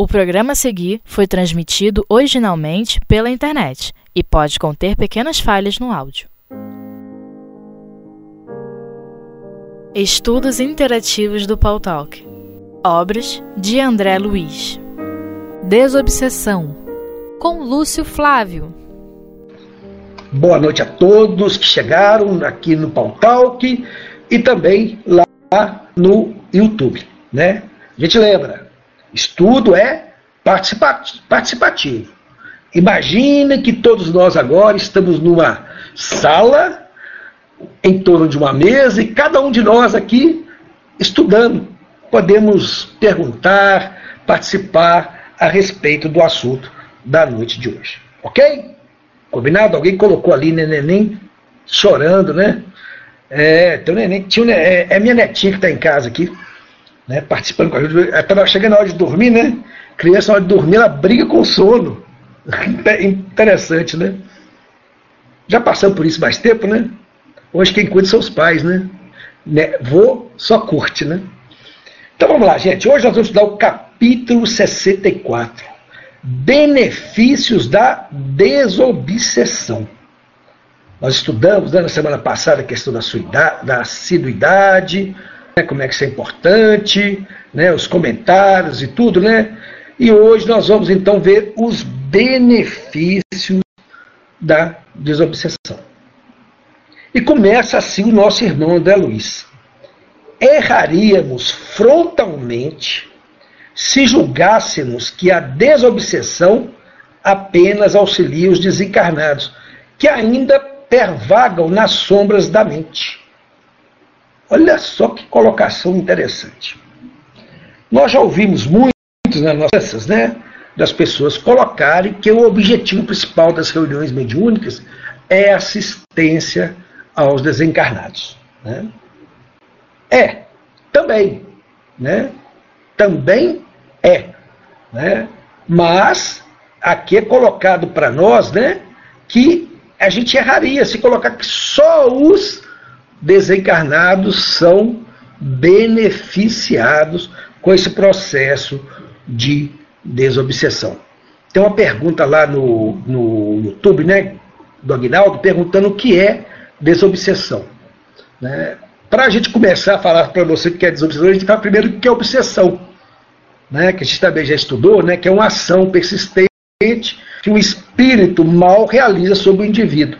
O programa a seguir foi transmitido originalmente pela internet e pode conter pequenas falhas no áudio. Estudos Interativos do Paul Talk. Obras de André Luiz. Desobsessão. Com Lúcio Flávio. Boa noite a todos que chegaram aqui no Paul Talk e também lá no YouTube, né? A gente lembra, Estudo é participativo. Imagine que todos nós agora estamos numa sala, em torno de uma mesa, e cada um de nós aqui estudando. Podemos perguntar, participar a respeito do assunto da noite de hoje. Ok? Combinado? Alguém colocou ali né, neném chorando, né? É, tem neném, tinha, é, é minha netinha que está em casa aqui né, participando com a gente. Estava chegando a hora de dormir, né? Criança, na hora de dormir, ela briga com sono. Interessante, né? Já passamos por isso mais tempo, né? Hoje quem cuida são os pais, né? né? Vou, só curte, né? Então vamos lá, gente. Hoje nós vamos estudar o capítulo 64. Benefícios da desobsessão. Nós estudamos né, na semana passada a questão da, sua idade, da assiduidade, como é que isso é importante, né, os comentários e tudo, né? E hoje nós vamos então ver os benefícios da desobsessão. E começa assim o nosso irmão André Luiz. Erraríamos frontalmente se julgássemos que a desobsessão apenas auxilia os desencarnados, que ainda pervagam nas sombras da mente. Olha só que colocação interessante. Nós já ouvimos muitos nas nossas, né, das pessoas colocarem que o objetivo principal das reuniões mediúnicas é assistência aos desencarnados. Né? É, também, né? Também é, né? Mas aqui é colocado para nós, né, que a gente erraria se colocar que só os desencarnados são beneficiados com esse processo de desobsessão. Tem uma pergunta lá no, no YouTube, né, do Agnaldo, perguntando o que é desobsessão. Né? Para a gente começar a falar para você o que é desobsessão, a gente fala primeiro o que é obsessão, né, que a gente também já estudou, né, que é uma ação persistente que o espírito mal realiza sobre o indivíduo.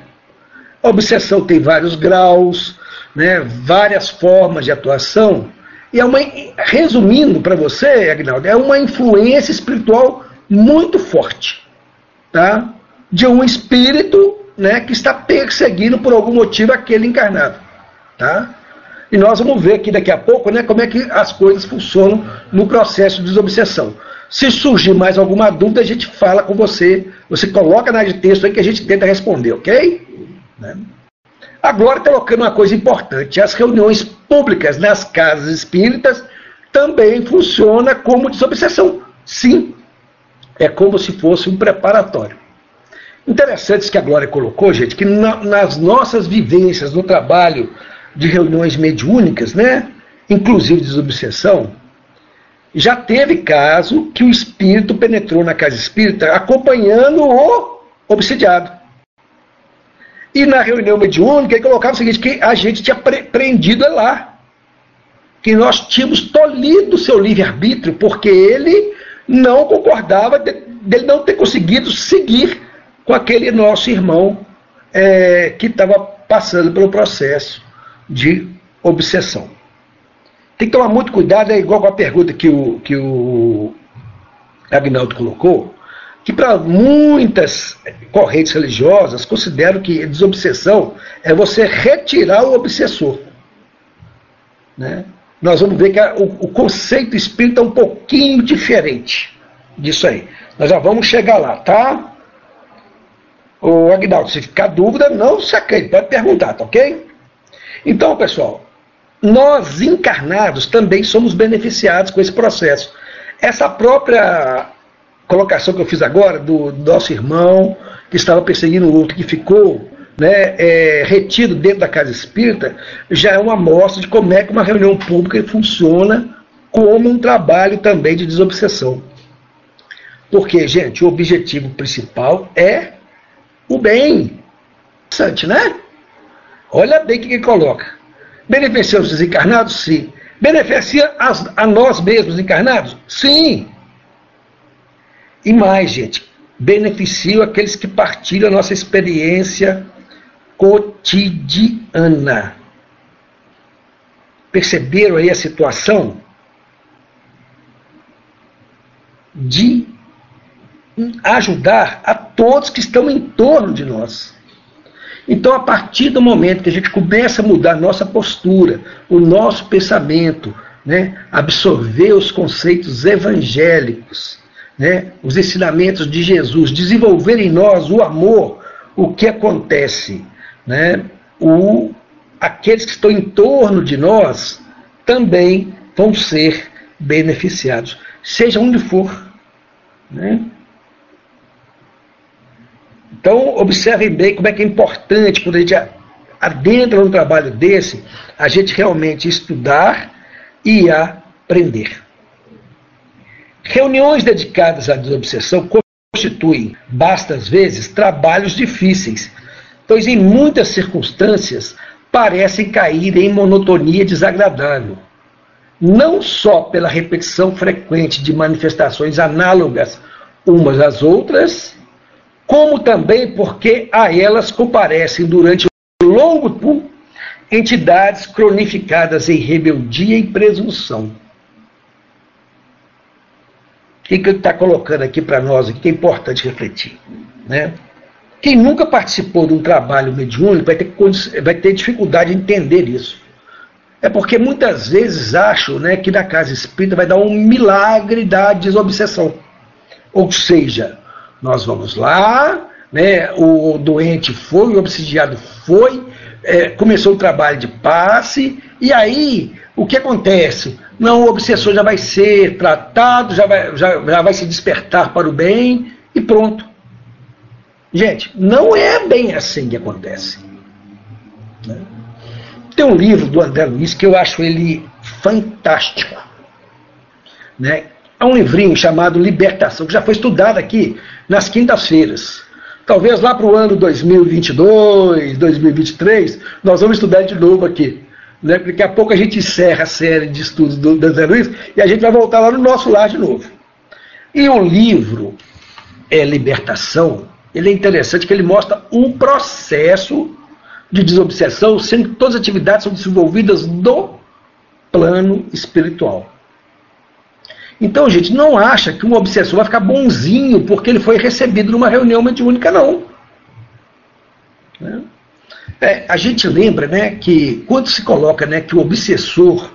A obsessão tem vários graus, né, várias formas de atuação. E é uma, resumindo para você, Agnaldo, é uma influência espiritual muito forte, tá? De um espírito, né, que está perseguindo por algum motivo aquele encarnado, tá? E nós vamos ver aqui daqui a pouco, né, como é que as coisas funcionam no processo de desobsessão. Se surgir mais alguma dúvida, a gente fala com você, você coloca na de texto aí que a gente tenta responder, ok? Né? Agora, colocando uma coisa importante: as reuniões públicas nas casas espíritas também funcionam como desobsessão. Sim, é como se fosse um preparatório. Interessante que a Glória colocou, gente, que na, nas nossas vivências no trabalho de reuniões mediúnicas, né, inclusive de desobsessão, já teve caso que o espírito penetrou na casa espírita acompanhando o obsidiado. E na reunião mediúnica ele colocava o seguinte, que a gente tinha pre prendido lá. Que nós tínhamos tolhido o seu livre-arbítrio, porque ele não concordava de, dele não ter conseguido seguir com aquele nosso irmão é, que estava passando pelo processo de obsessão. Tem que tomar muito cuidado, é igual com a pergunta que o, que o Agnaldo colocou, que para muitas correntes religiosas consideram que desobsessão é você retirar o obsessor. Né? Nós vamos ver que a, o, o, conceito espírita é um pouquinho diferente disso aí. Nós já vamos chegar lá, tá? O Agnaldo, se ficar dúvida, não se acredite, pode perguntar, tá ok? Então, pessoal, nós encarnados também somos beneficiados com esse processo. Essa própria colocação que eu fiz agora do, nosso irmão que estava perseguindo o outro, que ficou né, é, retido dentro da casa espírita, já é uma amostra de como é que uma reunião pública funciona como um trabalho também de desobsessão. Porque, gente, o objetivo principal é o bem. Interessante, né? Olha bem o que ele coloca. Beneficia os desencarnados? Sim. Beneficia as, a nós mesmos encarnados? Sim. E mais, gente, beneficia aqueles que partilham a nossa experiência cotidiana. Perceberam aí a situação? De ajudar a todos que estão em torno de nós. Então, a partir do momento que a gente começa a mudar nossa postura, o nosso pensamento, né, absorver os conceitos evangélicos, né, os ensinamentos de Jesus, desenvolver em nós o amor, o que acontece? Né, o, aqueles que estão em torno de nós também vão ser beneficiados, seja onde for. Né? Então, observem bem como é que é importante, quando a gente adentra num trabalho desse, a gente realmente estudar e aprender. Reuniões dedicadas à desobsessão constituem, bastas vezes, trabalhos difíceis, pois em muitas circunstâncias parecem cair em monotonia desagradável. Não só pela repetição frequente de manifestações análogas umas às outras, como também porque a elas comparecem durante um longo tempo entidades cronificadas em rebeldia e presunção. Que, que ele está colocando aqui para nós, que é importante refletir? Né? Quem nunca participou de um trabalho mediúnico vai ter, vai ter dificuldade em entender isso. É porque muitas vezes acham né, que na casa espírita vai dar um milagre da desobsessão. Ou seja, nós vamos lá, né, o doente foi, o obsidiado foi, é, começou o trabalho de passe, e aí o que acontece? Não, o obsessor já vai ser tratado, já vai, já, já vai se despertar para o bem e pronto. Gente, não é bem assim que acontece. Né? Tem um livro do André Luiz que eu acho ele fantástico. Né? É um livrinho chamado Libertação, que já foi estudado aqui nas quintas-feiras. Talvez lá para o ano 2022, 2023, nós vamos estudar de novo aqui. Né? Porque daqui a pouco a gente encerra a série de estudos do, do Luiz e a gente vai voltar lá no nosso lar de novo. E o livro é Libertação, ele é interessante que ele mostra um processo de desobsessão, sendo que todas as atividades são desenvolvidas no plano espiritual. Então, gente, não acha que um obsessor vai ficar bonzinho porque ele foi recebido numa reunião mediúnica, não. Né? É, a gente lembra né, que quando se coloca né, que o obsessor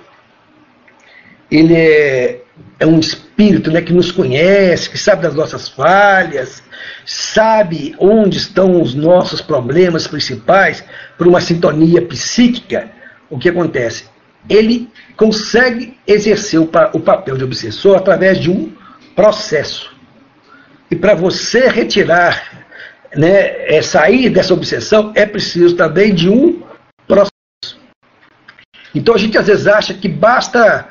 ele é, é um espírito né, que nos conhece, que sabe das nossas falhas, sabe onde estão os nossos problemas principais por uma sintonia psíquica, o que acontece? ele consegue exercer o, o papel de obsessor através de um processo. E para você retirar, né, é, sair dessa obsessão, é preciso também de um processo. Então a gente às vezes acha que basta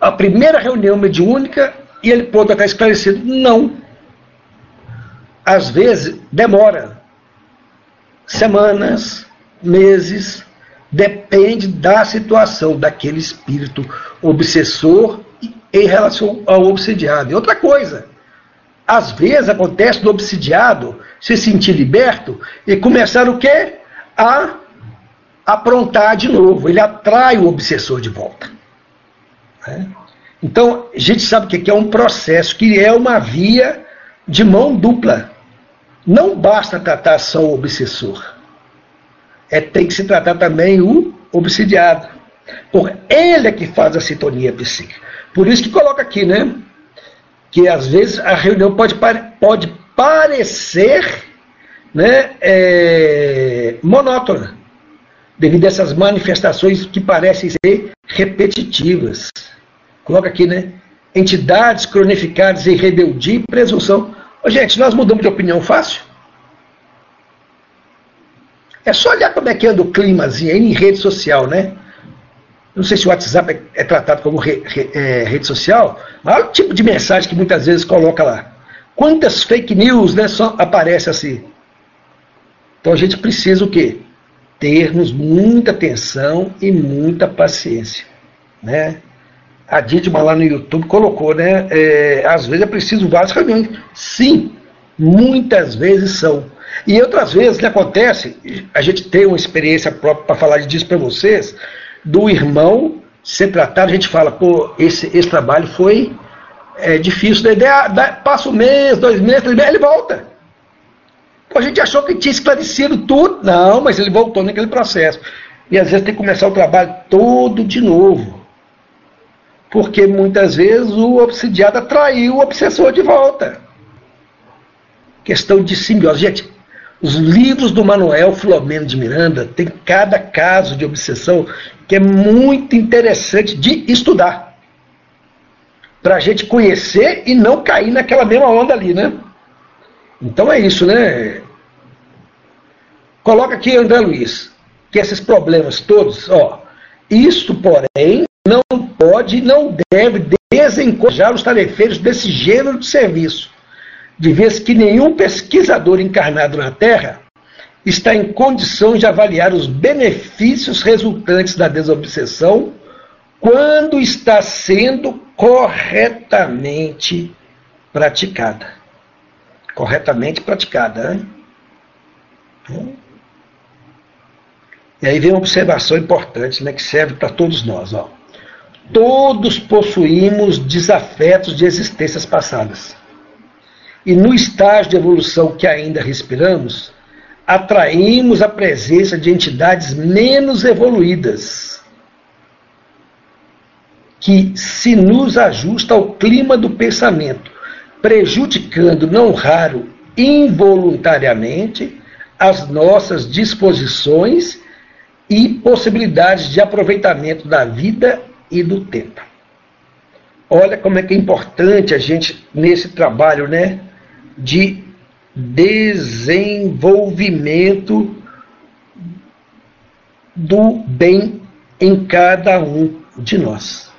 a primeira reunião mediúnica e ele pode estar esclarecido. Não. Às vezes demora semanas, meses, depende da situação daquele espírito obsessor em relação ao obsidiado. E outra coisa, às vezes acontece do obsidiado se sentir liberto e começar o quê? A aprontar de novo. Ele atrai o obsessor de volta. Né? Então, a gente sabe que é um processo, que é uma via de mão dupla. Não basta tratar só o obsessor é, tem que se tratar também o obsidiado. Porque ele é que faz a sintonia psíquica. Por isso que coloca aqui, né? Que às vezes a reunião pode, pode parecer né, é, monótona, devido a essas manifestações que parecem ser repetitivas. Coloca aqui, né? Entidades cronificadas em rebeldia e presunção. Ô, gente, nós mudamos de opinião fácil? É só olhar como é que anda o climazinho aí em rede social, né? Não sei se o WhatsApp é, é tratado como re, re, é, rede social, mas olha o tipo de mensagem que muitas vezes coloca lá. Quantas fake news né, só aparecem assim? Então a gente precisa o quê? Termos muita atenção e muita paciência. Né? A Didma lá no YouTube colocou, né? É, às vezes é preciso várias reuniões. Sim, muitas vezes são. E outras vezes que acontece, a gente tem uma experiência própria para falar disso para vocês, do irmão ser tratado, a gente fala, pô, esse, esse trabalho foi é, difícil, da ideia, da, passa um mês, dois meses, três meses, ele volta. Pô, a gente achou que tinha esclarecido tudo, não, mas ele voltou naquele processo. E às vezes tem que começar o trabalho todo de novo. Porque muitas vezes o obsidiado atraiu o obsessor de volta. Questão de simbiose. Gente, os livros do Manuel Filomeno de Miranda tem cada caso de obsessão que é muito interessante de estudar. Para a gente conhecer e não cair naquela mesma onda ali, né? Então é isso, né? Coloca aqui, André Luiz, que esses problemas todos, ó, isto, porém, não pode e não deve desencorajar os tarefeiros desse gênero de serviço, de vez que nenhum pesquisador encarnado na Terra está em condições de avaliar os benefícios resultantes da desobsessão quando está sendo corretamente praticada. Corretamente praticada. Né? E aí vem uma observação importante né, que serve para todos nós. Ó. Todos possuímos desafetos de existências passadas. E no estágio de evolução que ainda respiramos, atraímos a presença de entidades menos evoluídas, que se nos ajusta ao clima do pensamento, prejudicando, não raro, involuntariamente, as nossas disposições e possibilidades de aproveitamento da vida e do tempo. Olha como é que é importante a gente, nesse trabalho né, de desenvolvimento do bem em cada um de nós.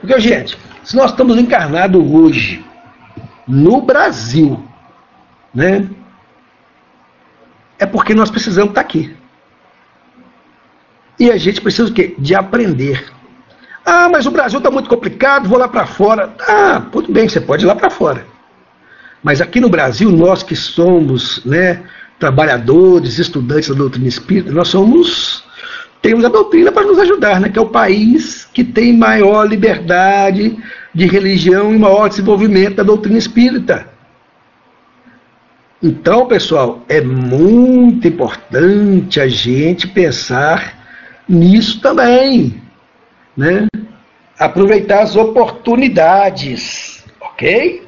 Porque, gente, se nós estamos encarnados hoje no Brasil, né, é porque nós precisamos estar aqui. E a gente precisa o quê? De aprender. Ah, mas o Brasil está muito complicado, vou lá para fora. Ah, tudo bem, você pode ir lá para fora. Mas aqui no Brasil, nós que somos né, trabalhadores, estudantes da doutrina espírita, nós somos temos a doutrina para nos ajudar, né, que é o país que tem maior liberdade de religião e maior desenvolvimento da doutrina espírita. Então, pessoal, é muito importante a gente pensar nisso também, né? Aproveitar as oportunidades, ok?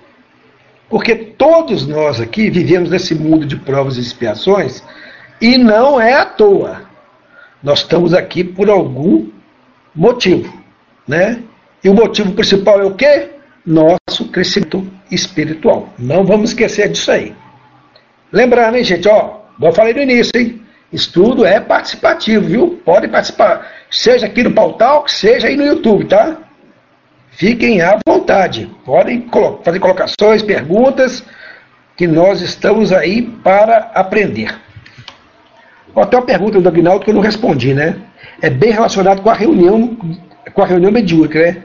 Porque todos nós aqui vivemos nesse mundo de provas e expiações e não é à toa. Nós estamos aqui por algum motivo, né? E o motivo principal é o quê? Nosso crescimento espiritual. Não vamos esquecer disso aí. Lembrando, hein, gente, ó, igual eu falei no início, hein? Estudo é participativo, viu? Pode participar, seja aqui no Pautal, seja aí no YouTube, tá? Fiquem à vontade, podem fazer colocações, perguntas, que nós estamos aí para aprender. Até uma pergunta do Agnaldo que eu não respondi, né? É bem relacionado com a reunião, com a reunião mediúnica, né?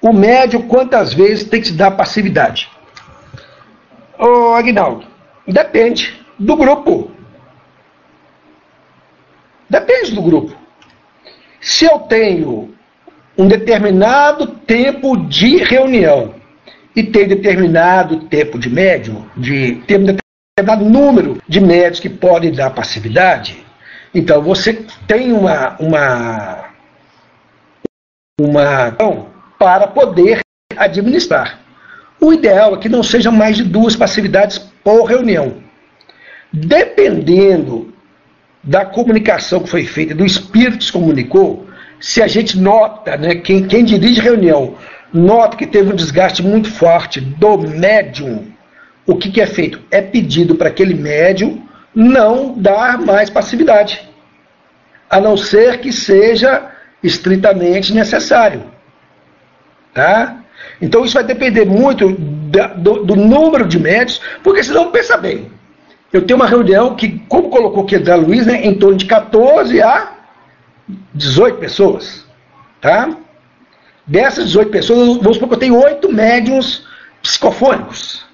O médio quantas vezes tem que se dar passividade? Ô Agnaldo, depende do grupo. Depende do grupo. Se eu tenho um determinado tempo de reunião e tem determinado tempo de médium, de tem um determinado número de médios que podem dar passividade, então você tem uma uma uma então, para poder administrar. O ideal é que não sejam mais de duas passividades por reunião. Dependendo da comunicação que foi feita, do espírito que se comunicou, se a gente nota, né, quem, quem dirige reunião, nota que teve um desgaste muito forte do médium, o que, que é feito? É pedido para aquele médium não dar mais passividade, a não ser que seja estritamente necessário. Tá? Então isso vai depender muito da, do, do, número de médios, porque senão, pensa bem, eu tenho uma reunião que, como colocou aqui André Luiz, né, em torno de 14 a 18 pessoas. Tá? Dessas 18 pessoas, vamos supor que eu tenho 8 médiums psicofônicos.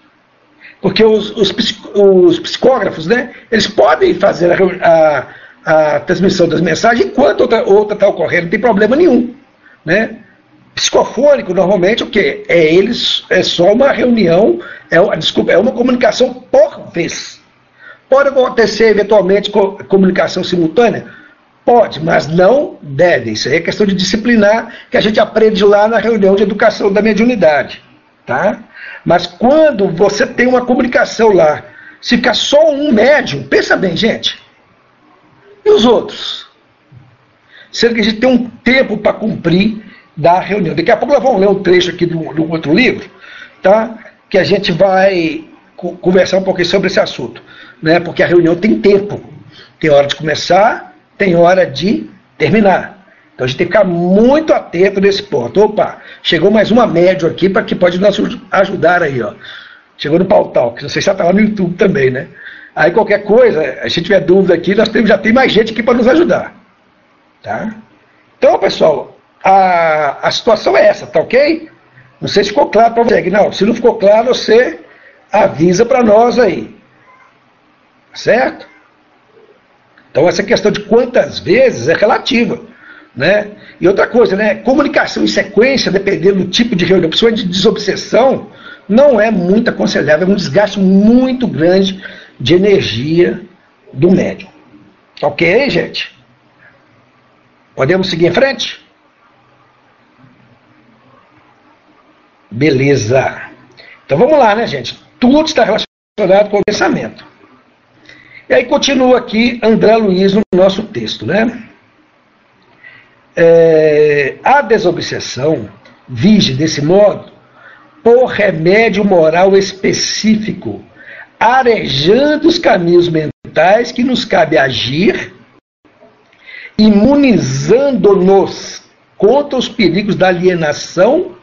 Porque os, os, os psicógrafos, né, eles podem fazer a, a, a transmissão das mensagens enquanto outra está ocorrendo, não tem problema nenhum. Né? Psicofônico, normalmente, o que? É eles, é só uma reunião, é, desculpa, é uma comunicação por vez. Pode acontecer, eventualmente, comunicação simultânea? Pode, mas não deve. Isso aí é questão de disciplinar que a gente aprende lá na reunião de educação da mediunidade. Tá? Mas quando você tem uma comunicação lá, se ficar só um médium, pensa bem, gente. E os outros? Sendo que a gente tem um tempo para cumprir da reunião. Daqui a pouco nós vamos ler um trecho aqui de um, outro livro, tá? que a gente vai conversar um pouquinho sobre esse assunto. Né? Porque a reunião tem tempo. Tem hora de começar, tem hora de terminar. Então a gente tem que ficar muito atento nesse ponto. Opa, chegou mais uma média aqui para que pode nos ajudar aí, ó. Chegou no pautal, que não sei se está lá no YouTube também, né? Aí qualquer coisa, se tiver dúvida aqui, nós temos, já tem mais gente aqui para nos ajudar. Tá? Então, pessoal, a, a situação é essa, tá ok? Não sei se ficou claro para você, não. Se não ficou claro, você avisa para nós aí. Certo? Então essa questão de quantas vezes é relativa. Né? E outra coisa, né? comunicação em sequência, dependendo do tipo de reunião, principalmente de desobsessão, não é muito aconselhável, é um desgaste muito grande de energia do médium. Ok, gente? Podemos seguir em frente? Beleza. Então vamos lá, né, gente? Tudo está relacionado com o pensamento. E aí continua aqui André Luiz no nosso texto, né? É, a desobsessão vige desse modo por remédio moral específico, arejando os caminhos mentais que nos cabe agir, imunizando-nos contra os perigos da alienação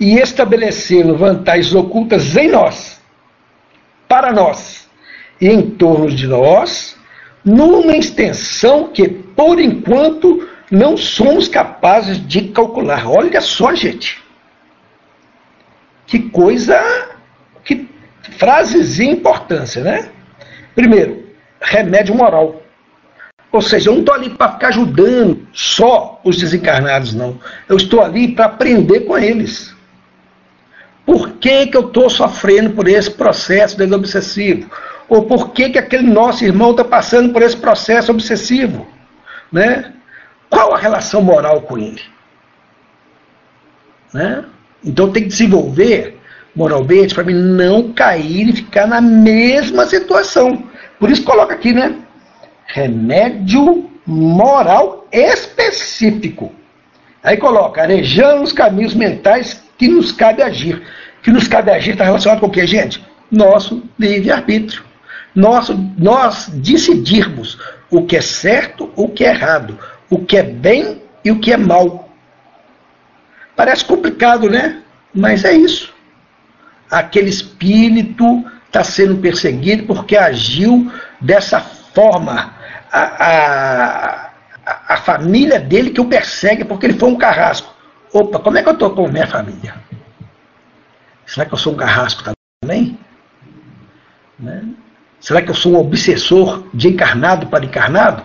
e estabelecendo vantagens ocultas em nós, para nós e em torno de nós, numa extensão que, por enquanto, não somos capazes de calcular. Olha só, gente. Que coisa, que frases de importância, né? Primeiro, remédio moral. Ou seja, eu não estou ali para ficar ajudando só os desencarnados, não. Eu estou ali para aprender com eles. Por que, que eu estou sofrendo por esse processo obsessivo? Ou por que, que aquele nosso irmão está passando por esse processo obsessivo? Né? Qual a relação moral com ele? Né? Então tem que desenvolver moralmente para mim não cair e ficar na mesma situação. Por isso coloca aqui, né? Remédio moral específico. Aí coloca, arejando os caminhos mentais que nos cabe agir. Que nos cabe agir está relacionado com o que, gente? Nosso livre-arbítrio. Nosso, nós decidirmos o que é certo, o que é errado, o que é bem e o que é mal. Parece complicado, né? Mas é isso. Aquele espírito está sendo perseguido porque agiu dessa forma. A, a, a família dele que o persegue porque ele foi um carrasco. Opa, como é que eu estou com minha família? Será que eu sou um carrasco também? Né? Será que eu sou um obsessor de encarnado para encarnado?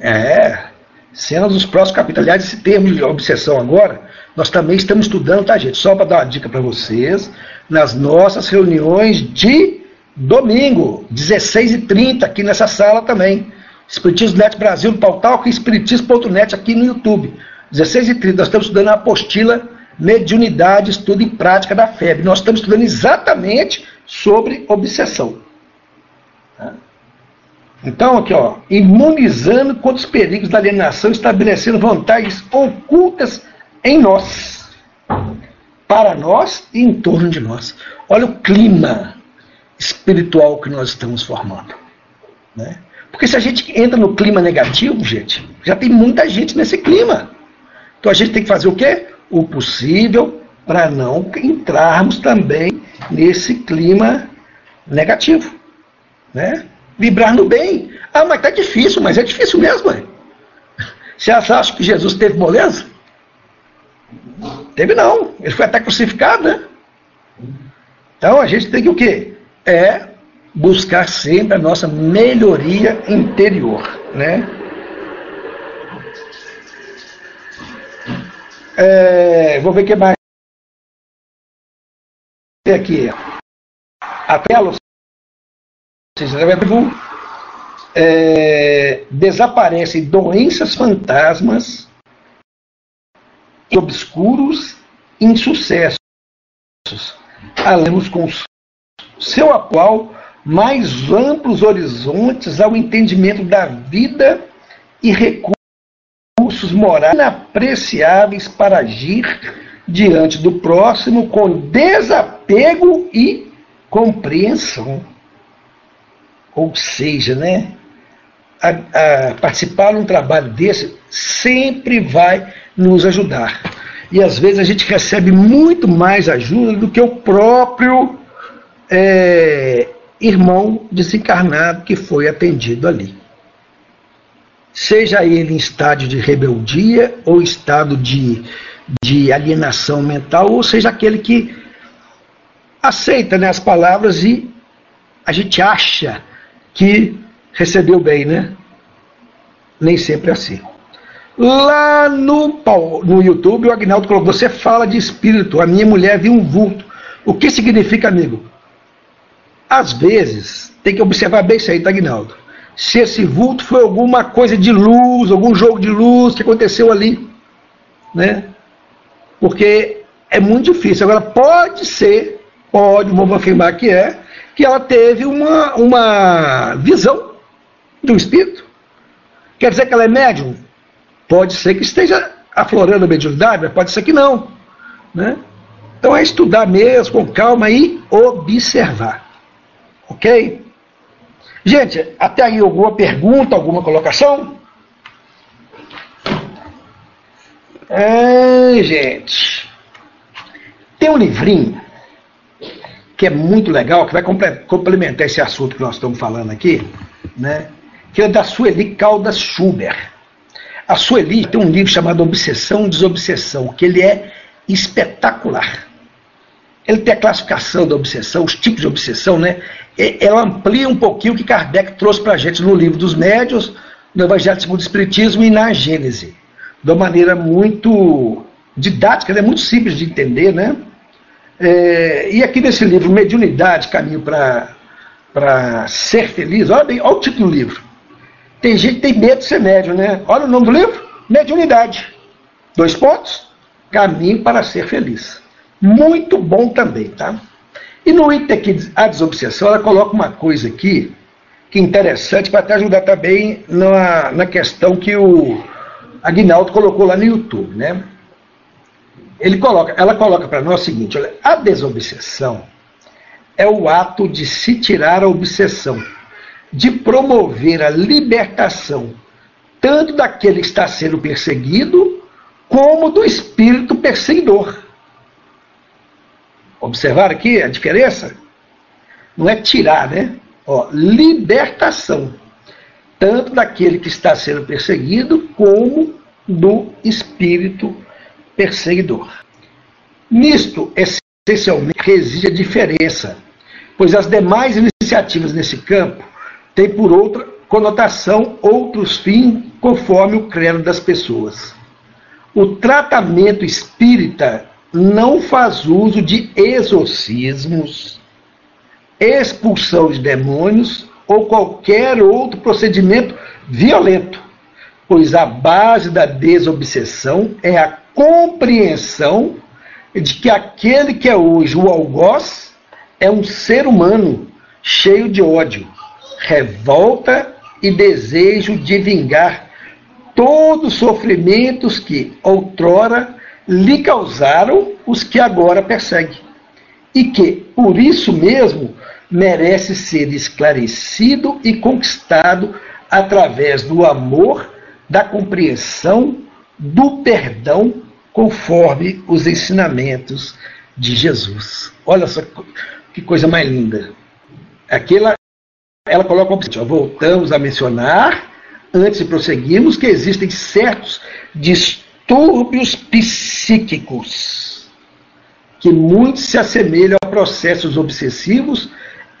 É. Cenas dos próximos capítulos. Aliás, esse termo de obsessão agora, nós também estamos estudando, tá, gente? Só para dar uma dica para vocês, nas nossas reuniões de domingo, 16h30, aqui nessa sala também. Espiritismo Net Brasil no Pautal e Espiritismo.net aqui no YouTube. 16 e 30, nós estamos estudando a apostila Mediunidade, Estudo e Prática da FEB. Nós estamos estudando exatamente sobre obsessão. Tá? Então, aqui, ó, imunizando contra os perigos da alienação, estabelecendo vantagens ocultas em nós, para nós e em torno de nós. Olha o clima espiritual que nós estamos formando. Né? Porque se a gente entra no clima negativo, gente, já tem muita gente nesse clima. Então a gente tem que fazer o quê? O possível para não entrarmos também nesse clima negativo. Né? Vibrar no bem. Ah, mas tá difícil, mas é difícil mesmo. Ué. Você acha que Jesus teve moleza? Teve não. Ele foi até crucificado, né? Então a gente tem que o quê? É buscar sempre a nossa melhoria interior, né? É, vou ver o que mais aqui. A tela, é, desaparecem doenças fantasmas obscuros insucessos, alemos com seu atual mais amplos horizontes ao entendimento da vida e recursos morais inapreciáveis para agir diante do próximo com desapego e compreensão. Ou seja, né, a, a participar de um trabalho desse sempre vai nos ajudar. E às vezes a gente recebe muito mais ajuda do que o próprio é, irmão desencarnado que foi atendido ali. Seja ele em estádio de rebeldia ou estado de, de alienação mental, ou seja aquele que aceita né, as palavras e a gente acha que recebeu bem, né? Nem sempre é assim. Lá no, no YouTube, o Agnaldo colocou: Você fala de espírito, a minha mulher viu um vulto. O que significa, amigo? Às vezes, tem que observar bem isso aí, tá, Aguinaldo? Se esse vulto foi alguma coisa de luz, algum jogo de luz que aconteceu ali, né? Porque é muito difícil. Agora, pode ser, pode, vamos afirmar que é, que ela teve uma, uma visão de um espírito. Quer dizer que ela é médium? Pode ser que esteja aflorando a mediunidade, mas pode ser que não. Né? Então é estudar mesmo, com calma e observar. Ok? Gente, até aí alguma pergunta, alguma colocação? É, gente. Tem um livrinho que é muito legal, que vai complementar esse assunto que nós estamos falando aqui, né? que é da Sueli Caldas Schubert. A Sueli tem um livro chamado Obsessão e Desobsessão, que ele é espetacular. Ele tem a classificação da obsessão, os tipos de obsessão, né? Ela amplia um pouquinho o que Kardec trouxe para a gente no livro dos médios, no Evangelho segundo o Espiritismo e na Gênese. De uma maneira muito didática, né? muito simples de entender, né? É, e aqui nesse livro, Mediunidade, Caminho para Ser Feliz, olha bem, olha o título do livro. Tem gente que tem medo de ser médium, né? Olha o nome do livro, Mediunidade. Dois pontos, Caminho para Ser Feliz. Muito bom também, tá? E no item aqui, a desobsessão, ela coloca uma coisa aqui que é interessante para até ajudar também na, na questão que o Aguinaldo colocou lá no YouTube, né? Ele coloca, ela coloca para nós o seguinte: olha, a desobsessão é o ato de se tirar a obsessão, de promover a libertação tanto daquele que está sendo perseguido, como do espírito perseguidor. Observaram aqui a diferença? Não é tirar, né? Ó, libertação. Tanto daquele que está sendo perseguido, como do espírito perseguidor. Nisto, essencialmente, reside a diferença, pois as demais iniciativas nesse campo têm por outra conotação outros fins, conforme o credo das pessoas. O tratamento espírita não faz uso de exorcismos, expulsão de demônios ou qualquer outro procedimento violento, pois a base da desobsessão é a compreensão de que aquele que é hoje o algoz é um ser humano cheio de ódio, revolta e desejo de vingar todos os sofrimentos que outrora lhe causaram os que agora persegue, e que, por isso mesmo, merece ser esclarecido e conquistado através do amor, da compreensão, do perdão conforme os ensinamentos de Jesus. Olha só que coisa mais linda. Aquela, ela coloca o voltamos a mencionar, antes de prosseguirmos, que existem certos distúrbios psíquicos que muitos se assemelham a processos obsessivos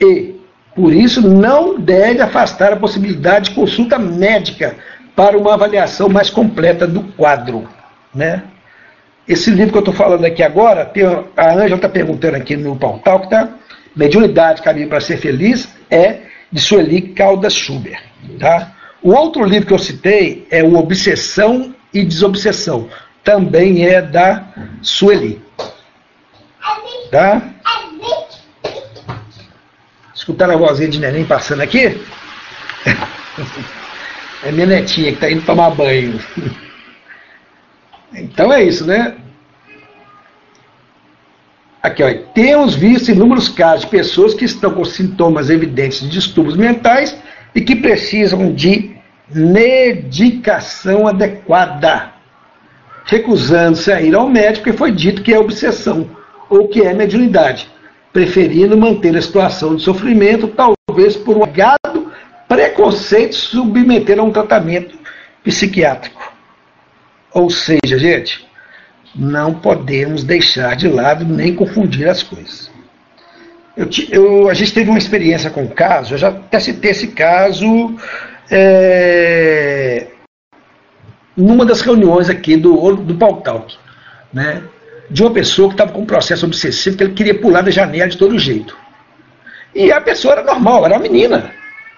e, por isso, não deve afastar a possibilidade de consulta médica para uma avaliação mais completa do quadro. Né? Esse livro que eu estou falando aqui agora, tem, a Ângela está perguntando aqui no portal, que tá? Mediunidade, Caminho para Ser Feliz, é de Sueli Caldas Schubert. Tá? O outro livro que eu citei é o Obsessão e Desobsessão. Também é da Sueli. Tá? Escutaram a vozinha de neném passando aqui? É minha netinha que está indo tomar banho. Então é isso, né? Aqui, ó, temos visto inúmeros casos de pessoas que estão com sintomas evidentes de distúrbios mentais e que precisam de medicação adequada, recusando-se a ir ao médico e foi dito que é obsessão ou que é mediunidade, preferindo manter a situação de sofrimento, talvez por um agado preconceito submeter a um tratamento psiquiátrico. Ou seja, gente, não podemos deixar de lado nem confundir as coisas. Eu, eu, a gente teve uma experiência com um caso, eu já até citei esse caso é, numa das reuniões aqui do, do Pautalk, né, de uma pessoa que estava com um processo obsessivo que ele queria pular da janela de todo jeito. E a pessoa era normal, era uma menina,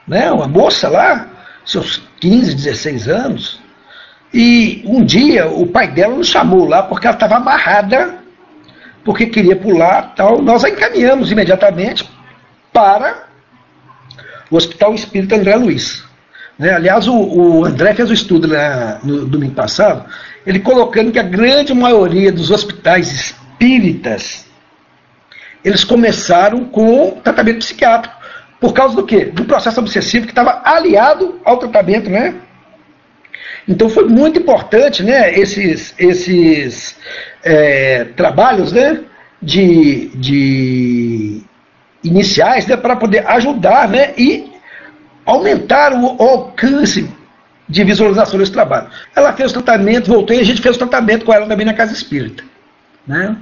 né, uma moça lá, seus 15, 16 anos, e um dia o pai dela nos chamou lá porque ela estava amarrada, porque queria pular tal. Nós a encaminhamos imediatamente para o Hospital Espírita André Luiz. Né? Aliás, o, o, André fez um estudo né, no domingo passado, ele colocando que a grande maioria dos hospitais espíritas eles começaram com tratamento psiquiátrico. Por causa do quê? Do processo obsessivo que estava aliado ao tratamento, né? Então foi muito importante né, esses, esses é, trabalhos né, de, de iniciais né, para poder ajudar né, e aumentar o, alcance de visualização desse trabalho. Ela fez o tratamento, voltou e a gente fez o tratamento com ela também na casa espírita. Né?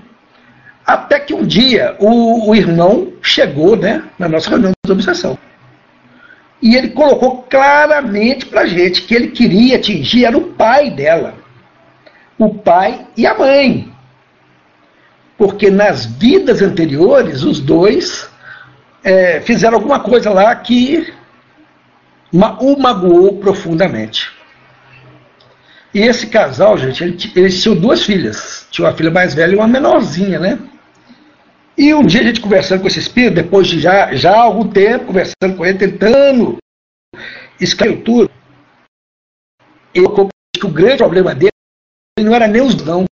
Até que um dia o, o irmão chegou né, na nossa reunião de obsessão. E ele colocou claramente para a gente que ele queria atingir era o pai dela, o pai e a mãe. Porque nas vidas anteriores, os dois é, fizeram alguma coisa lá que o magoou profundamente. E esse casal, gente, eles tinham duas filhas. Tinha uma filha mais velha e uma menorzinha, né? E um dia a gente conversando com esse espírito, depois de já, já algum tempo, conversando com ele, tentando esclarecer tudo, eu que o grande problema dele não era nem os não,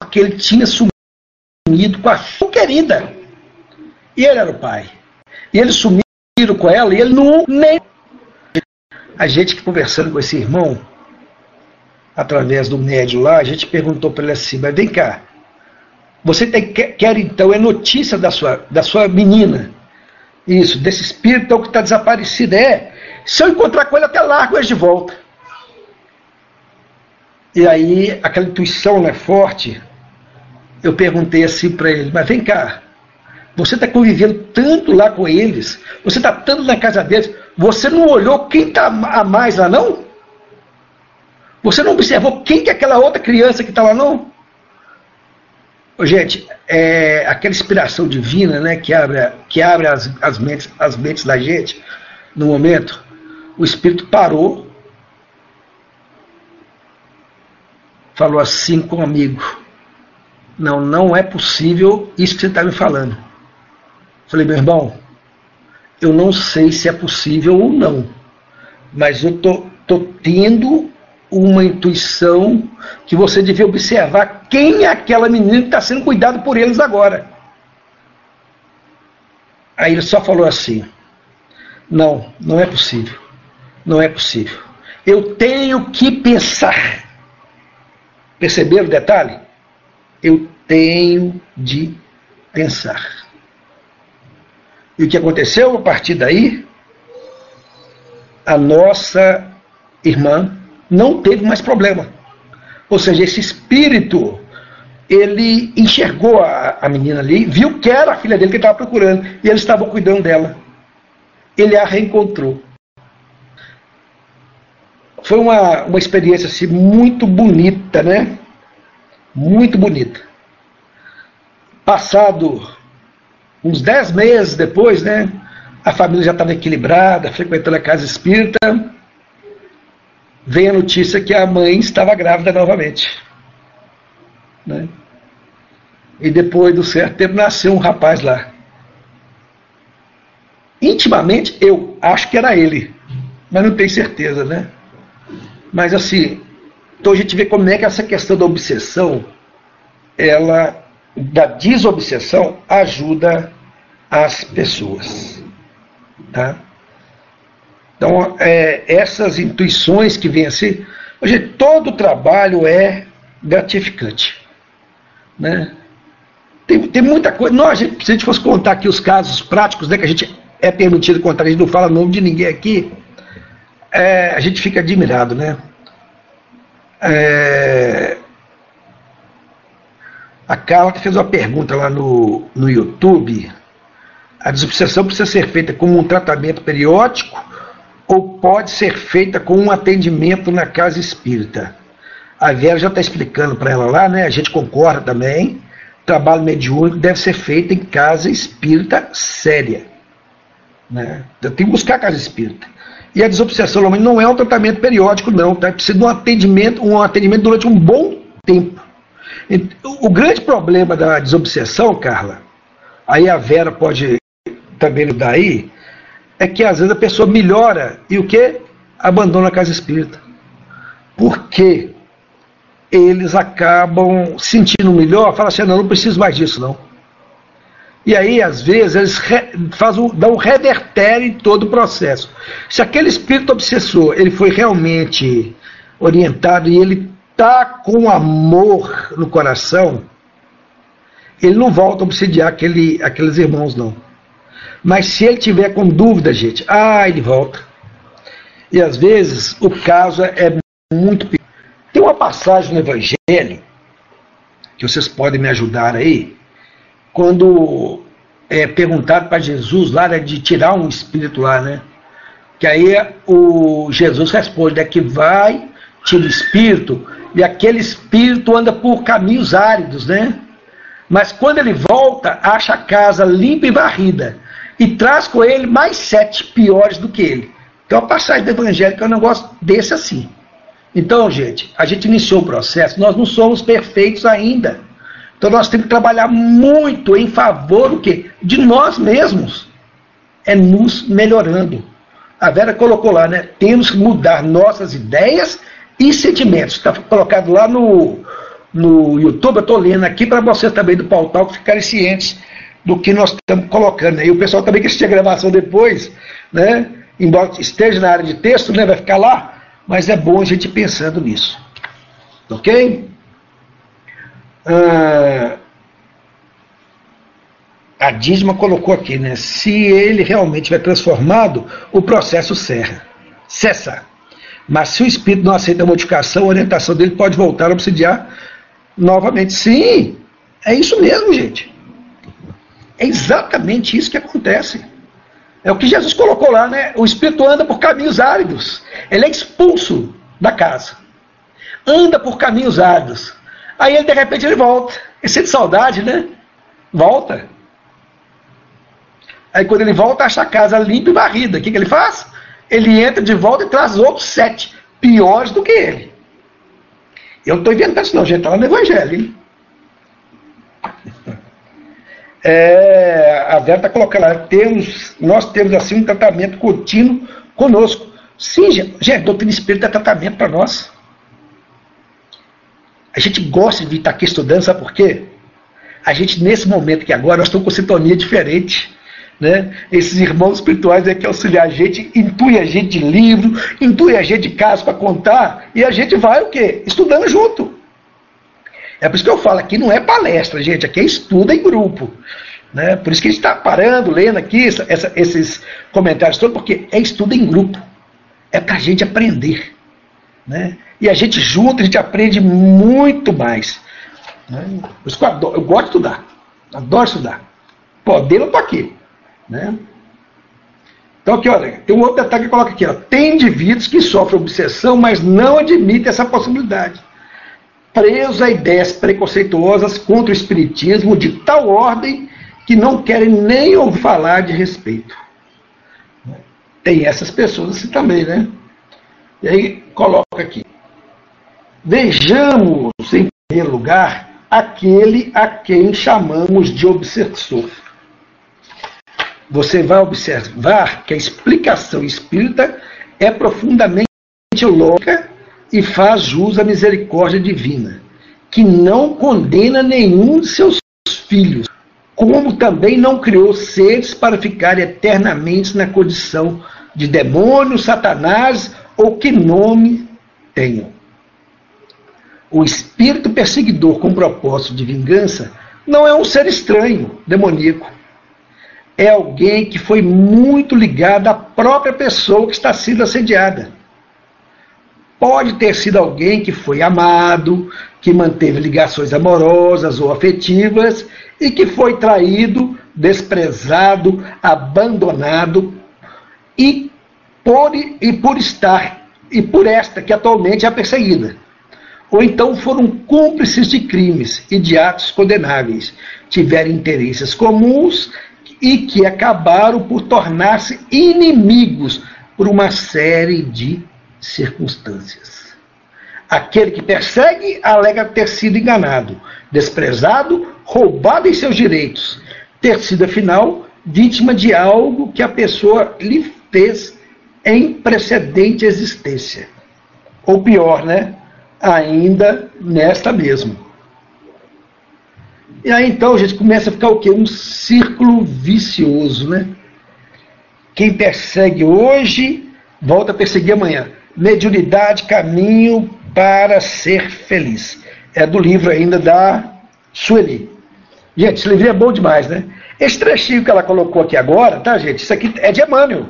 porque ele tinha sumido com a sua querida. E ele era o pai. E eles sumiram com ela e ele não nem. A gente que conversando com esse irmão, através do médio lá, a gente perguntou para ele assim, mas vem cá, você tem, quer, quer, então é notícia da sua, da sua menina. Isso, desse espírito que está desaparecido. É, se eu encontrar com ele, até largo ele de volta. E aí, aquela intuição né, forte, eu perguntei assim para ele, mas vem cá, você está convivendo tanto lá com eles, você está tanto na casa deles, você não olhou quem está a mais lá não? Você não observou quem que é aquela outra criança que está lá não? Gente, é aquela inspiração divina né, que abre, que abre as, as, mentes, as mentes da gente no momento, o Espírito parou, falou assim com o amigo: Não, não é possível isso que você está me falando. Falei, meu irmão, eu não sei se é possível ou não, mas eu tô, tô tendo uma intuição que você devia observar quem é aquela menina que está sendo cuidado por eles agora. Aí ele só falou assim: Não, não é possível. Não é possível. Eu tenho que pensar. Perceberam o detalhe? Eu tenho de pensar. E o que aconteceu a partir daí? A nossa irmã não teve mais problema. Ou seja, esse espírito, ele enxergou a, a menina ali, viu que era a filha dele que estava procurando, e ele estava cuidando dela. Ele a reencontrou. Foi uma, uma experiência assim, muito bonita, né? Muito bonita. Passado uns dez meses depois, né? A família já estava equilibrada, frequentando a casa espírita. Vem a notícia que a mãe estava grávida novamente. Né? E depois do certo tempo nasceu um rapaz lá. Intimamente eu acho que era ele, mas não tenho certeza, né? Mas assim, então a gente vê como é que essa questão da obsessão, ela da desobsessão ajuda as pessoas. Tá? Então, é, essas intuições que vêm assim, hoje todo trabalho é gratificante. Né? Tem, tem muita coisa. Nós, se a gente fosse contar aqui os casos práticos, né, que a gente é permitido contar, a gente não fala nome de ninguém aqui, é, a gente fica admirado, né? É, a Carla fez uma pergunta lá no, no YouTube. A desobsessão precisa ser feita como um tratamento periódico ou pode ser feita com um atendimento na casa espírita? A Vera já está explicando para ela lá, né? A gente concorda também. Trabalho mediúnico deve ser feito em casa espírita séria. Né? Então, tem que buscar a casa espírita. E a desobsessão não é um tratamento periódico, não. Tá? Precisa de um atendimento, um atendimento durante um bom tempo. O grande problema da desobsessão, Carla, aí a Vera pode também nos dar aí, é que às vezes a pessoa melhora e o que? Abandona a casa espírita. Porque eles acabam sentindo melhor, falam assim, não, não preciso mais disso não. E aí, às vezes, eles fazem, dão um revertério em todo o processo. Se aquele espírito obsessor ele foi realmente orientado e ele está com amor no coração, ele não volta a obsidiar aquele, aqueles irmãos, não. Mas se ele tiver com dúvida, gente, ah, ele volta. E às vezes o caso é muito pior. Tem uma passagem no Evangelho, que vocês podem me ajudar aí, quando é perguntado para Jesus lá né, de tirar um espírito lá, né? Que aí o Jesus responde, é que vai, tira o espírito, e aquele espírito anda por caminhos áridos, né? Mas quando ele volta, acha a casa limpa e varrida. E traz com ele mais sete piores do que ele. Então a passagem do Evangelho é um negócio desse assim. Então, gente, a gente iniciou o processo, nós não somos perfeitos ainda. Então nós temos que trabalhar muito em favor do quê? De nós mesmos. É nos melhorando. A Vera colocou lá, né? Temos que mudar nossas ideias e sentimentos. Está colocado lá no, no YouTube, eu estou lendo aqui para vocês também do Pautal ficarem cientes do que nós estamos colocando. E o pessoal também que assistir a gravação depois, né? embora esteja na área de texto, né? vai ficar lá, mas é bom a gente ir pensando nisso. Ok? Ah, a Dízima colocou aqui, né? Se ele realmente vai transformado, o processo cessa. Cessa. Mas se o espírito não aceita a modificação, a orientação dele pode voltar a obsidiar novamente. Sim, é isso mesmo, gente. É exatamente isso que acontece. É o que Jesus colocou lá, né? O espírito anda por caminhos áridos. Ele é expulso da casa. Anda por caminhos áridos. Aí ele, de repente, ele volta. Ele sente saudade, né? Volta. Aí quando ele volta, acha a casa limpa e varrida. O que, que ele faz? ele entra de volta e traz outros sete, piores do que ele. Eu não estou inventando isso não, gente, está lá no Evangelho. Hein? É, a Vera está colocando lá, temos, nós temos assim um tratamento contínuo conosco. Sim, gente, doutrina espírita é tratamento para nós. A gente gosta de estar aqui estudando, sabe por quê? A gente, nesse momento que agora, nós estamos com sintonia diferente. Né? Esses irmãos espirituais é que auxiliam a gente, intui a gente de livro, intui a gente de caso para contar, e a gente vai o quê? Estudando junto. É por isso que eu falo, aqui não é palestra, gente, aqui é estudo em grupo. Né? Por isso que a gente está parando, lendo aqui essa, esses comentários todos, porque é estudo em grupo. É para a gente aprender. Né? E a gente junto, a gente aprende muito mais. Né? Por isso que eu, adoro, eu gosto de estudar. Adoro estudar. Poder eu estou aqui. Né? Então aqui, olha, tem um outro detalhe que coloca aqui, ó. Tem indivíduos que sofrem obsessão, mas não admitem essa possibilidade. Presos a ideias preconceituosas contra o espiritismo de tal ordem que não querem nem ouvir falar de respeito. Tem essas pessoas assim também, né? E aí coloca aqui. Vejamos, em primeiro lugar, aquele a quem chamamos de obsessor você vai observar que a explicação espírita é profundamente lógica e faz jus à misericórdia divina, que não condena nenhum de seus filhos, como também não criou seres para ficarem eternamente na condição de demônios, satanás ou que nome tenham. O espírito perseguidor com propósito de vingança não é um ser estranho, demoníaco é alguém que foi muito ligado à própria pessoa que está sendo assediada. Pode ter sido alguém que foi amado, que manteve ligações amorosas ou afetivas e que foi traído, desprezado, abandonado e por, e por estar e por esta que atualmente é perseguida. Ou então foram cúmplices de crimes e de atos condenáveis, tiveram interesses comuns e que acabaram por tornar-se inimigos por uma série de circunstâncias. Aquele que persegue alega ter sido enganado, desprezado, roubado em seus direitos, ter sido, afinal, vítima de algo que a pessoa lhe fez em precedente existência. Ou pior, né? Ainda nesta mesmo. E aí então, gente, começa a ficar o quê? Um círculo vicioso, né? Quem persegue hoje, volta a perseguir amanhã. Mediunidade, caminho para ser feliz. É do livro ainda da Sueli. Gente, esse livro é bom demais, né? Esse trechinho que ela colocou aqui agora, tá, gente? Isso aqui é de Emmanuel.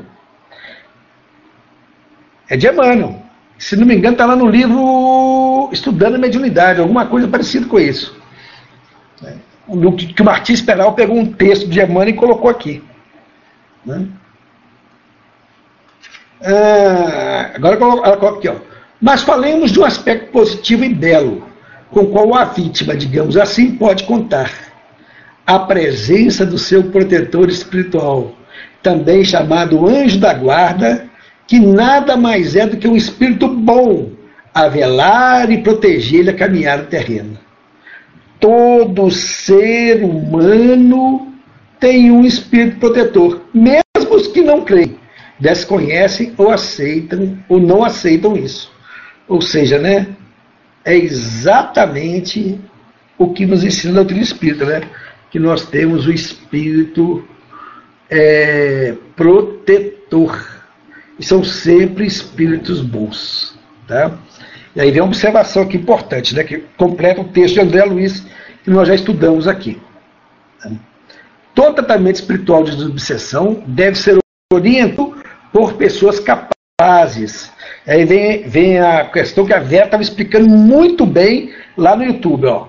É de Emmanuel. Se não me engano, está lá no livro Estudando a Mediunidade, alguma coisa parecida com isso o que o Martins Penal pegou um texto de Emmanuel e colocou aqui. Né? Ah, agora ela coloca aqui, ó. Mas falemos de um aspecto positivo e belo, com o qual a vítima, digamos assim, pode contar. A presença do seu protetor espiritual, também chamado anjo da guarda, que nada mais é do que um espírito bom a velar e proteger-lhe a caminhada terrena todo ser humano tem um espírito protetor, mesmo os que não creem, desconhecem ou aceitam ou não aceitam isso. Ou seja, né, é exatamente o que nos ensina a doutrina espírita, né? que nós temos o espírito é, protetor. E são sempre espíritos bons. Tá? E aí vem uma observação aqui importante, né, que completa o texto de André Luiz, que nós já estudamos aqui. Todo tratamento espiritual de desobsessão deve ser orientado por pessoas capazes. Aí vem, vem a questão que a Vera estava explicando muito bem lá no YouTube. Ó.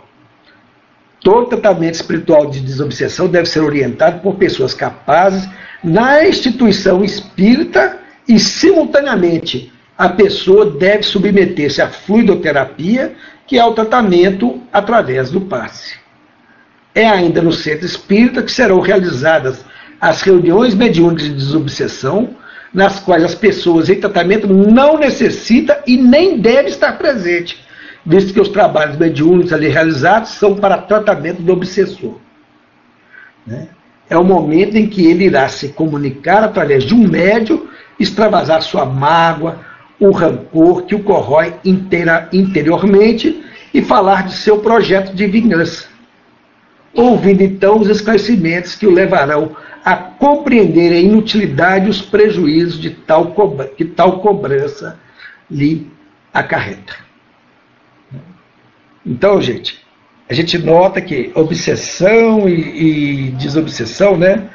Todo tratamento espiritual de desobsessão deve ser orientado por pessoas capazes na instituição espírita e, simultaneamente, a pessoa deve submeter-se à fluidoterapia, que é o tratamento através do passe. É ainda no centro espírita que serão realizadas as reuniões mediúnicas de desobsessão, nas quais as pessoas em tratamento não necessitam e nem devem estar presentes, visto que os trabalhos mediúnicos ali realizados são para tratamento do obsessor. Né? É o momento em que ele irá se comunicar através de um médio, extravasar sua mágoa, o rancor que o corrói inteira, interiormente e falar de seu projeto de vingança. Ouvindo então os esclarecimentos que o levarão a compreender a inutilidade e os prejuízos de tal que tal cobrança lhe acarreta. Então, gente, a gente nota que obsessão e, e desobsessão né,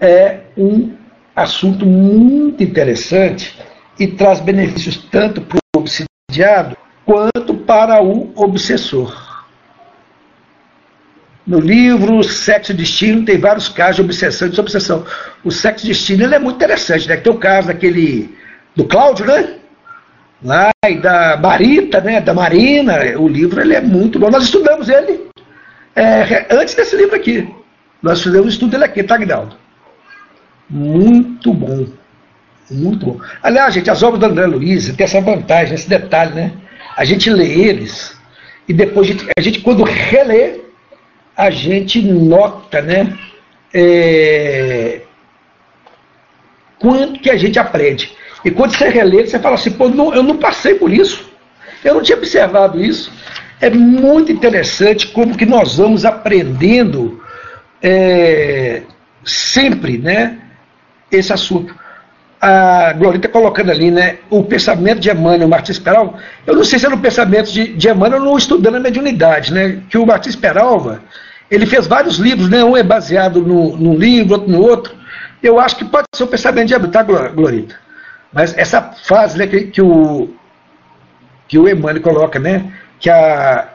é um assunto muito interessante e traz benefícios tanto para o obsidiado quanto para o obsessor. No livro Sexo e Destino tem vários casos de obsessão e desobsessão. O sexo e destino ele é muito interessante, né? Tem o caso daquele do Cláudio, né? Lá e da Marita, né? Da Marina. O livro ele é muito bom. Nós estudamos ele é, antes desse livro aqui. Nós fizemos um estudo dele aqui, tá, Guinaldo? Muito bom. Muito bom. Aliás, gente, as obras do André Luiz tem essa vantagem, esse detalhe, né? A gente lê eles e depois a gente, a gente quando relê, a gente nota, né? É, quanto que a gente aprende. E quando você relê, você fala assim, pô, não, eu não passei por isso. Eu não tinha observado isso. É muito interessante como que nós vamos aprendendo é, sempre, né? Esse assunto. A Glorita colocando ali, né? O pensamento de Emmanuel Martins Peralva. Eu não sei se era o pensamento de, de Emmanuel não estudando a mediunidade, né? Que o Martins Peralva, ele fez vários livros, né? Um é baseado no, num livro, outro no outro. Eu acho que pode ser o pensamento de Emmanuel, tá, Glorita? Mas essa fase né, que, que, o, que o Emmanuel coloca, né? Que a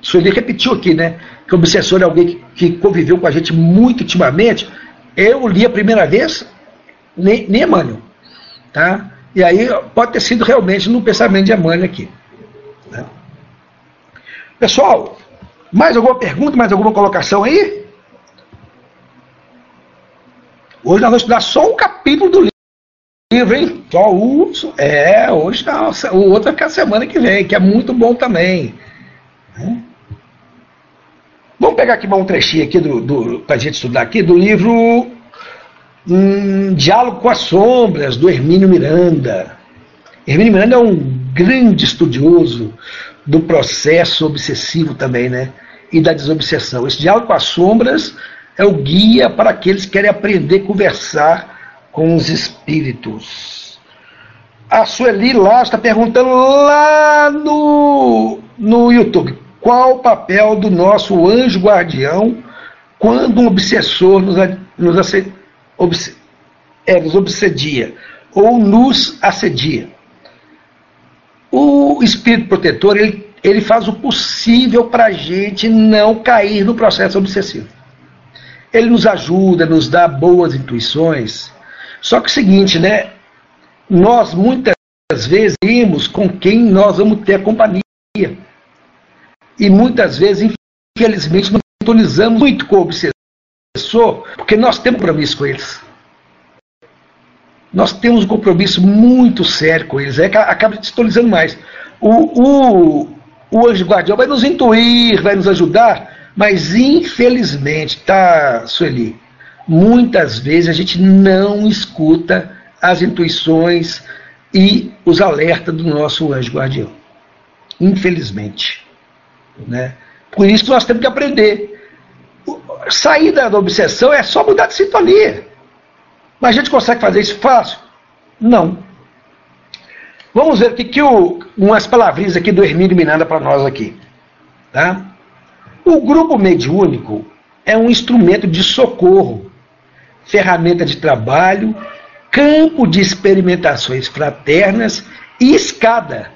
Sueli repetiu aqui, né? Que o obsessor é alguém que, que conviveu com a gente muito intimamente. Eu li a primeira vez, nem, nem Emmanuel. Tá? E aí pode ter sido realmente no pensamento de Emmanuel aqui. Né? Pessoal, mais alguma pergunta, mais alguma colocação aí? Hoje nós vamos estudar só um capítulo do livro, hein? Só o. É, hoje não. O outro vai ficar semana que vem, que é muito bom também. Né? Vamos pegar aqui um trechinho aqui do, do, para a gente estudar aqui do livro um, Diálogo com as Sombras, do Hermínio Miranda. Hermínio Miranda é um grande estudioso do processo obsessivo também, né? E da desobsessão. Esse Diálogo com as Sombras é o guia para aqueles que querem aprender a conversar com os espíritos. A Sueli lá está perguntando lá no, no YouTube qual o papel do nosso anjo guardião quando um obsessor nos, nos, obs, é, nos obsedia ou nos assedia. O espírito protetor ele, ele faz o possível para a gente não cair no processo obsessivo. Ele nos ajuda, nos dá boas intuições. Só que o seguinte, né? Nós muitas vezes vimos com quem nós vamos ter companhia. E muitas vezes, infelizmente, não sintonizamos muito com o obsessor, porque nós temos compromisso com eles. Nós temos um compromisso muito sério com eles, é que acaba sintonizando mais. O, o, o anjo guardião vai nos intuir, vai nos ajudar, mas infelizmente, tá, Sueli? Muitas vezes a gente não escuta as intuições e os alertas do nosso anjo guardião. Infelizmente. Né? Por isso que nós temos que aprender. Sair da obsessão é só mudar de sintonia. Mas a gente consegue fazer isso fácil? Não. Vamos ver o que, que o, umas palavrinhas aqui do Hermínio Miranda para nós aqui. Tá? O grupo mediúnico é um instrumento de socorro, ferramenta de trabalho, campo de experimentações fraternas e escada,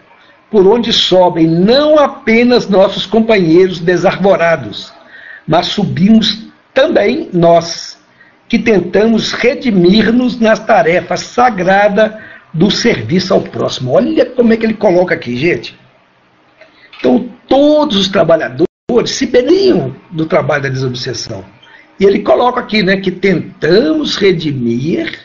por onde sobem não apenas nossos companheiros desarvorados, mas subimos também nós, que tentamos redimir-nos nas tarefas sagradas do serviço ao próximo. Olha como é que ele coloca aqui, gente. Então, todos os trabalhadores se beneficiam do trabalho da desobsessão. E ele coloca aqui, né, que tentamos redimir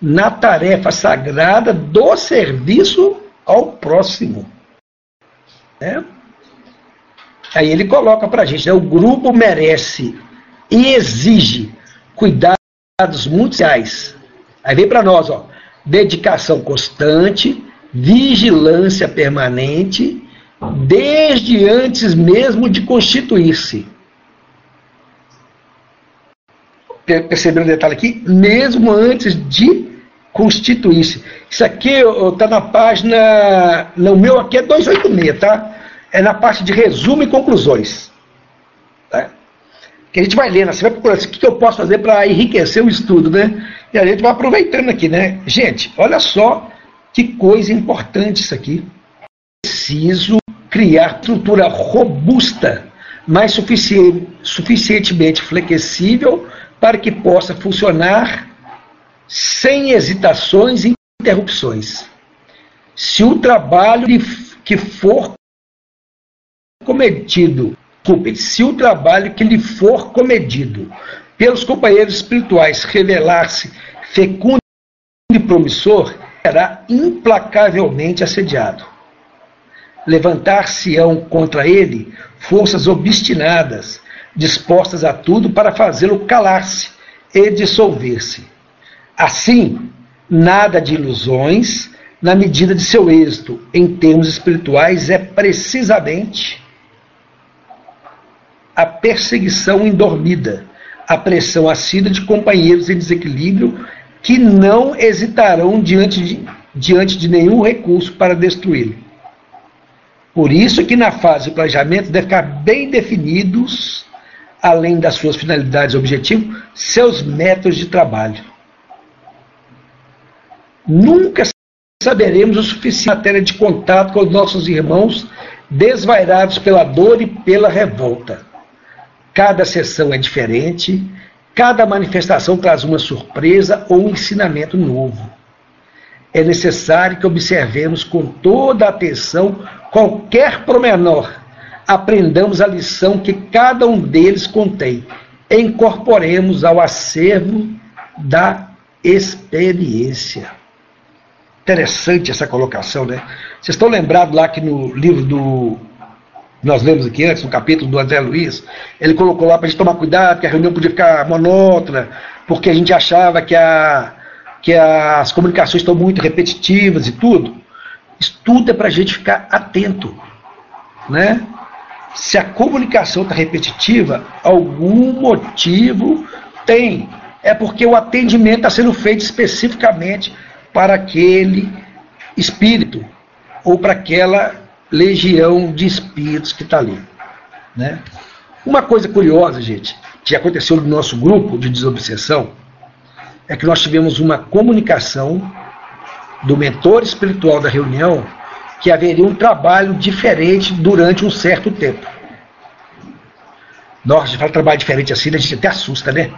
na tarefa sagrada do serviço ao próximo. Né? Aí ele coloca para a gente, né, o grupo merece e exige cuidados muito reais. Aí vem para nós, ó, dedicação constante, vigilância permanente, desde antes mesmo de constituir-se. Percebendo o detalhe aqui? Mesmo antes de constituir-se. Isso aqui está na página. No meu aqui é 286, tá? é na parte de resumo e conclusões. Que a gente vai lendo, você vai procurando assim, o que eu posso fazer para enriquecer o estudo, né? E a gente vai aproveitando aqui, né? Gente, olha só que coisa importante isso aqui. Preciso criar estrutura robusta, mas sufici suficientemente flexível para que possa funcionar sem hesitações e interrupções. Se o trabalho que for cometido, desculpe, se o trabalho que lhe for comedido pelos companheiros espirituais revelar-se fecundo e promissor, será implacavelmente assediado. Levantar-se-ão contra ele forças obstinadas, dispostas a tudo para fazê-lo calar-se e dissolver-se. Assim, nada de ilusões, na medida de seu êxito em termos espirituais, é precisamente a perseguição indormida, a pressão assídua de companheiros em desequilíbrio que não hesitarão diante de, diante de nenhum recurso para destruí-lo. Por isso que na fase do planejamento deve ficar bem definidos, além das suas finalidades e objetivos, seus métodos de trabalho. Nunca saberemos o suficiente em matéria de contato com os nossos irmãos desvairados pela dor e pela revolta. Cada sessão é diferente, cada manifestação traz uma surpresa ou um ensinamento novo. É necessário que observemos com toda atenção qualquer promenor, aprendamos a lição que cada um deles contém, incorporemos ao acervo da experiência. Interessante essa colocação, né? Vocês estão lembrados lá que no livro do nós lemos aqui antes, no capítulo do André Luiz, ele colocou lá para a gente tomar cuidado, que a reunião podia ficar monótona, porque a gente achava que, a, que as comunicações estão muito repetitivas e tudo. Isso tudo é para a gente ficar atento. Né? Se a comunicação está repetitiva, algum motivo tem. É porque o atendimento está sendo feito especificamente para aquele espírito ou para aquela legião de espíritos que está ali. Né? Uma coisa curiosa, gente, que aconteceu no nosso grupo de desobsessão, é que nós tivemos uma comunicação do mentor espiritual da reunião que haveria um trabalho diferente durante um certo tempo. Nossa, gente fala trabalho diferente assim, a gente até assusta, né?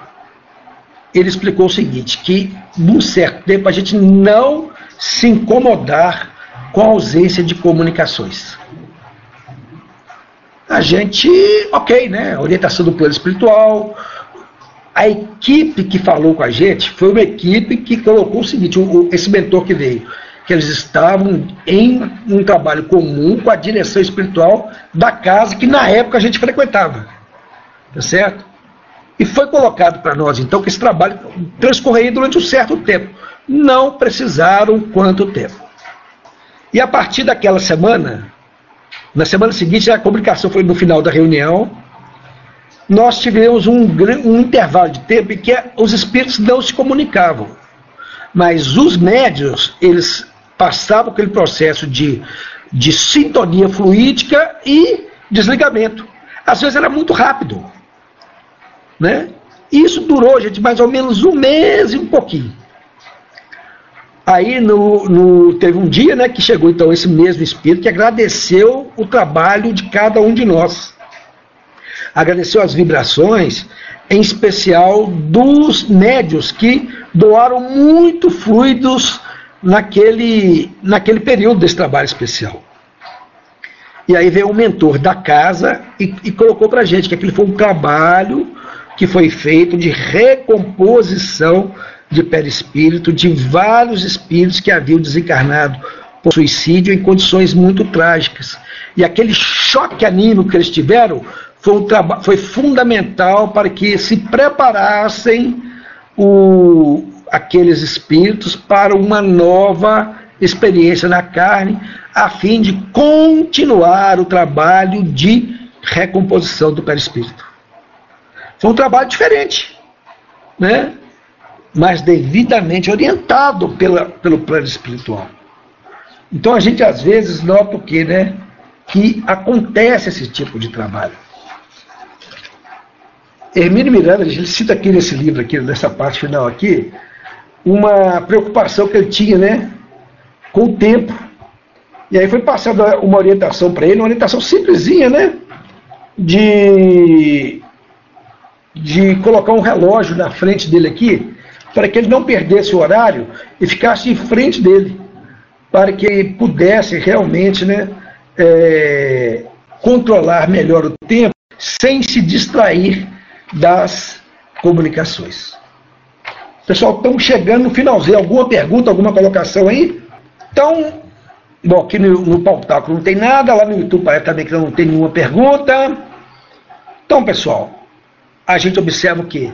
Ele explicou o seguinte, que num certo tempo a gente não se incomodar com a ausência de comunicações. A gente, ok, né? Orientação do plano espiritual. A equipe que falou com a gente foi uma equipe que colocou o seguinte: o, esse mentor que veio, que eles estavam em um trabalho comum com a direção espiritual da casa que na época a gente frequentava. Tá certo? E foi colocado para nós, então, que esse trabalho transcorreria durante um certo tempo. Não precisaram quanto tempo. E a partir daquela semana, na semana seguinte, a comunicação foi no final da reunião, nós tivemos um, um intervalo de tempo em que os espíritos não se comunicavam. Mas os médios, eles passavam aquele processo de, de sintonia fluídica e desligamento. Às vezes era muito rápido. Né? Isso durou, gente, mais ou menos um mês e um pouquinho. Aí no, no, teve um dia né, que chegou então esse mesmo espírito que agradeceu o trabalho de cada um de nós. Agradeceu as vibrações, em especial dos médios que doaram muito fluidos naquele, naquele período desse trabalho especial. E aí veio o mentor da casa e, e colocou para gente que aquele foi um trabalho que foi feito de recomposição de perispírito de vários espíritos que haviam desencarnado por suicídio em condições muito trágicas. E aquele choque anímico que eles tiveram foi, um foi fundamental para que se preparassem o, aqueles espíritos para uma nova experiência na carne, a fim de continuar o trabalho de recomposição do perispírito. Foi um trabalho diferente, né? Mas devidamente orientado pela, pelo plano espiritual. Então a gente às vezes nota o que, né? que acontece esse tipo de trabalho. Hermínio Miranda, ele cita aqui nesse livro, aqui, nessa parte final aqui, uma preocupação que ele tinha, né, com o tempo. E aí foi passada uma orientação para ele, uma orientação simplesinha, né, de, de colocar um relógio na frente dele aqui, para que ele não perdesse o horário e ficasse em frente dele, para que ele pudesse realmente, né, é, controlar melhor o tempo sem se distrair das comunicações. Pessoal, estamos chegando no finalzinho. Alguma pergunta, alguma colocação aí? Então, bom, aqui no, no Pautáculo não tem nada, lá no YouTube parece também que não tem nenhuma pergunta. Então, pessoal, a gente observa o que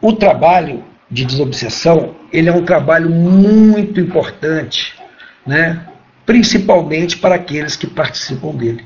o trabalho de desobsessão ele é um trabalho muito importante, né? principalmente para aqueles que participam dele.